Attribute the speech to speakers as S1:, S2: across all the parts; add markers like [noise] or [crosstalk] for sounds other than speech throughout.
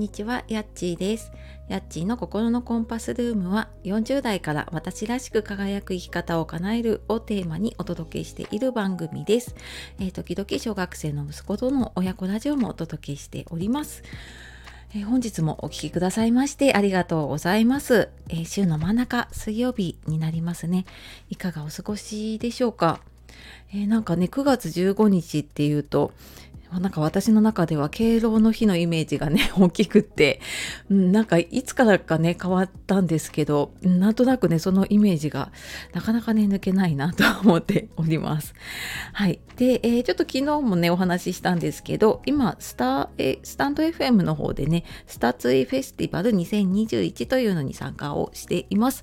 S1: にちは、やっちーです。やっちーの心のコンパスルームは40代から私らしく輝く生き方を叶えるをテーマにお届けしている番組です。えー、時々小学生の息子との親子ラジオもお届けしております。えー、本日もお聴きくださいましてありがとうございます、えー、週の真ん中水曜日になりますね。いかがお過ごしでしょうか？え、なんかね9月15日っていうとなんか私の中では敬老の日のイメージがね [laughs] 大きくって、うん、なんかいつからかね変わったんですけどなんとなくねそのイメージがなかなかね抜けないなと思っております。はい。で、えー、ちょっと昨日もねお話ししたんですけど今スタえスタンド FM の方でねスタツイフェスティバル2021というのに参加をしています。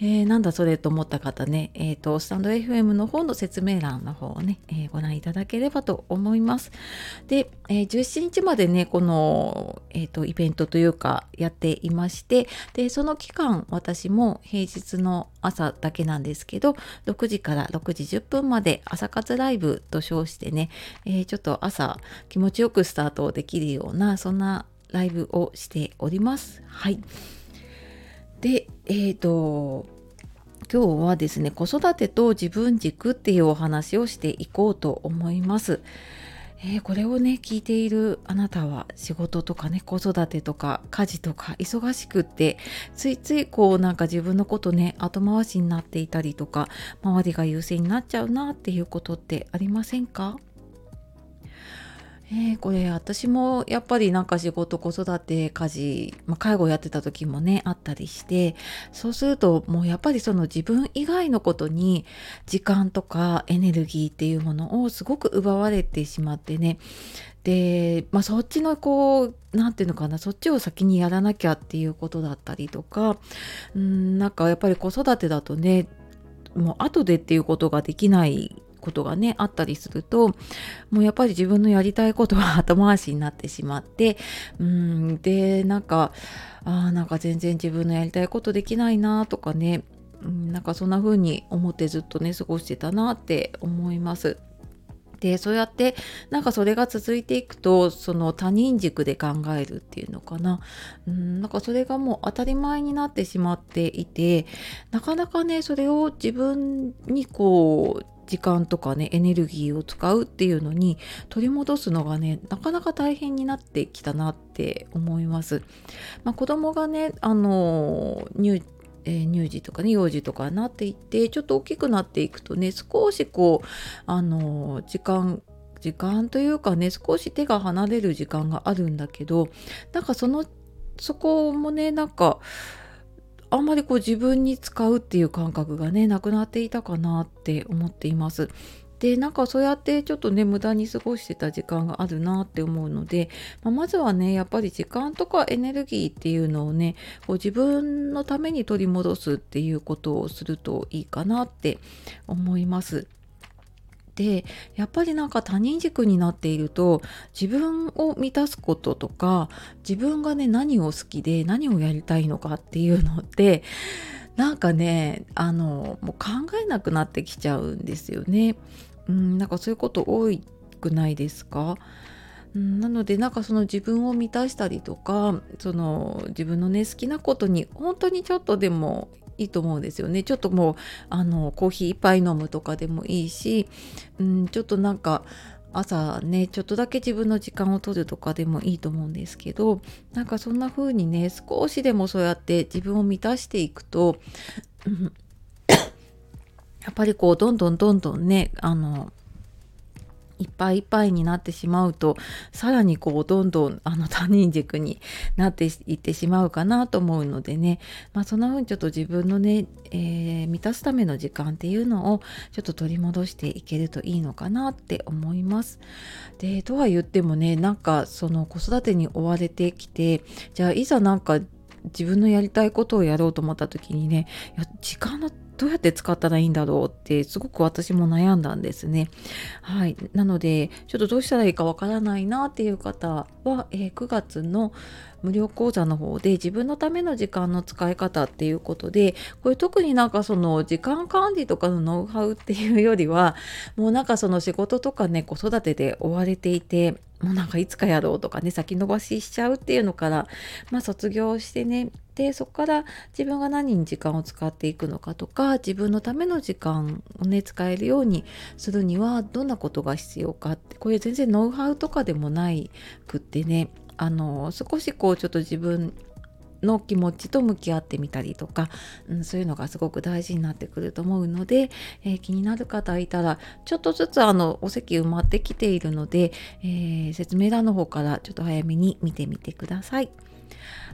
S1: えー、なんだそれと思った方ね、え、ー、とスタンド FM の方の説明欄の方をね、えご覧いただければと思います。で、えー、17日までねこの、えーと、イベントというかやっていましてでその期間私も平日の朝だけなんですけど6時から6時10分まで朝活ライブと称してね、えー、ちょっと朝気持ちよくスタートできるようなそんなライブをしております。はい。で、えっ、ー、と今日はですね子育てと自分軸っていうお話をしていこうと思います。えー、これをね聞いているあなたは仕事とかね子育てとか家事とか忙しくってついついこうなんか自分のことね後回しになっていたりとか周りが優勢になっちゃうなっていうことってありませんか？えー、これ私もやっぱりなんか仕事子育て家事、まあ、介護やってた時もねあったりしてそうするともうやっぱりその自分以外のことに時間とかエネルギーっていうものをすごく奪われてしまってね。で、まあ、そっちのこう何て言うのかなそっちを先にやらなきゃっていうことだったりとかうんなんかやっぱり子育てだとねもう後でっていうことができないことがねあったりするともうやっぱり自分のやりたいことは [laughs] 後回しになってしまってうんでなんかあなんか全然自分のやりたいことできないなとかねなんかそんな風に思ってずっとね過ごしてたなって思います。でそうやってなんかそれが続いていくとその他人軸で考えるっていうのかなうんなんかそれがもう当たり前になってしまっていてなかなかねそれを自分にこう時間とかねエネルギーを使うっていうのに取り戻すのがねなかなか大変になってきたなって思います。まあ、子供がねあの乳えー、乳児とかね幼児とかになっていってちょっと大きくなっていくとね少しこうあの時間時間というかね少し手が離れる時間があるんだけどなんかそのそこもねなんかあんまりこう自分に使うっていう感覚がねなくなっていたかなって思っています。でなんかそうやってちょっとね無駄に過ごしてた時間があるなって思うので、まあ、まずはねやっぱり時間とかエネルギーっていうのをねこう自分のために取り戻すっていうことをするといいかなって思います。でやっぱりなんか他人軸になっていると自分を満たすこととか自分がね何を好きで何をやりたいのかっていうのってなんかねあのもう考えなくなってきちゃうんですよね。うん、なんかそういうこと多くないですか？うん、なのでなんかその自分を満たしたりとかその自分のね好きなことに本当にちょっとでもいいと思うんですよね。ちょっともうあのコーヒー一杯飲むとかでもいいし、うん、ちょっとなんか朝ねちょっとだけ自分の時間を取るとかでもいいと思うんですけどなんかそんな風にね少しでもそうやって自分を満たしていくと、うん、やっぱりこうどんどんどんどんねあのいっぱいいっぱいになってしまうとさらにこうどんどんあの他人軸になっていってしまうかなと思うのでね、まあ、そんな風にちょっと自分のね、えー、満たすための時間っていうのをちょっと取り戻していけるといいのかなって思います。でとは言ってもねなんかその子育てに追われてきてじゃあいざなんか自分のやりたいことをやろうと思った時にねいや時間のどうやって使ったらいいんだろうってすごく私も悩んだんですね。はい。なので、ちょっとどうしたらいいかわからないなっていう方は、えー、9月の無料講座の方で自分のための時間の使い方っていうことで、これ特になんかその時間管理とかのノウハウっていうよりは、もうなんかその仕事とかね、子育てで追われていて、もうなんかいつかやろうとかね先延ばししちゃうっていうのから、まあ、卒業してねでそこから自分が何に時間を使っていくのかとか自分のための時間をね使えるようにするにはどんなことが必要かってこれ全然ノウハウとかでもないくってねあの少しこうちょっと自分の気持ちと向き合ってみたりとか、うん、そういうのがすごく大事になってくると思うので、えー、気になる方いたらちょっとずつあのお席埋まってきているので、えー、説明欄の方からちょっと早めに見てみてください。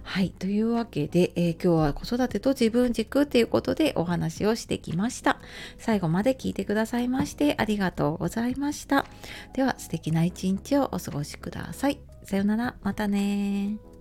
S1: はい。というわけで、えー、今日は子育てと自分軸ということでお話をしてきました。最後まで聞いてくださいましてありがとうございました。では素敵な一日をお過ごしください。さようなら。またね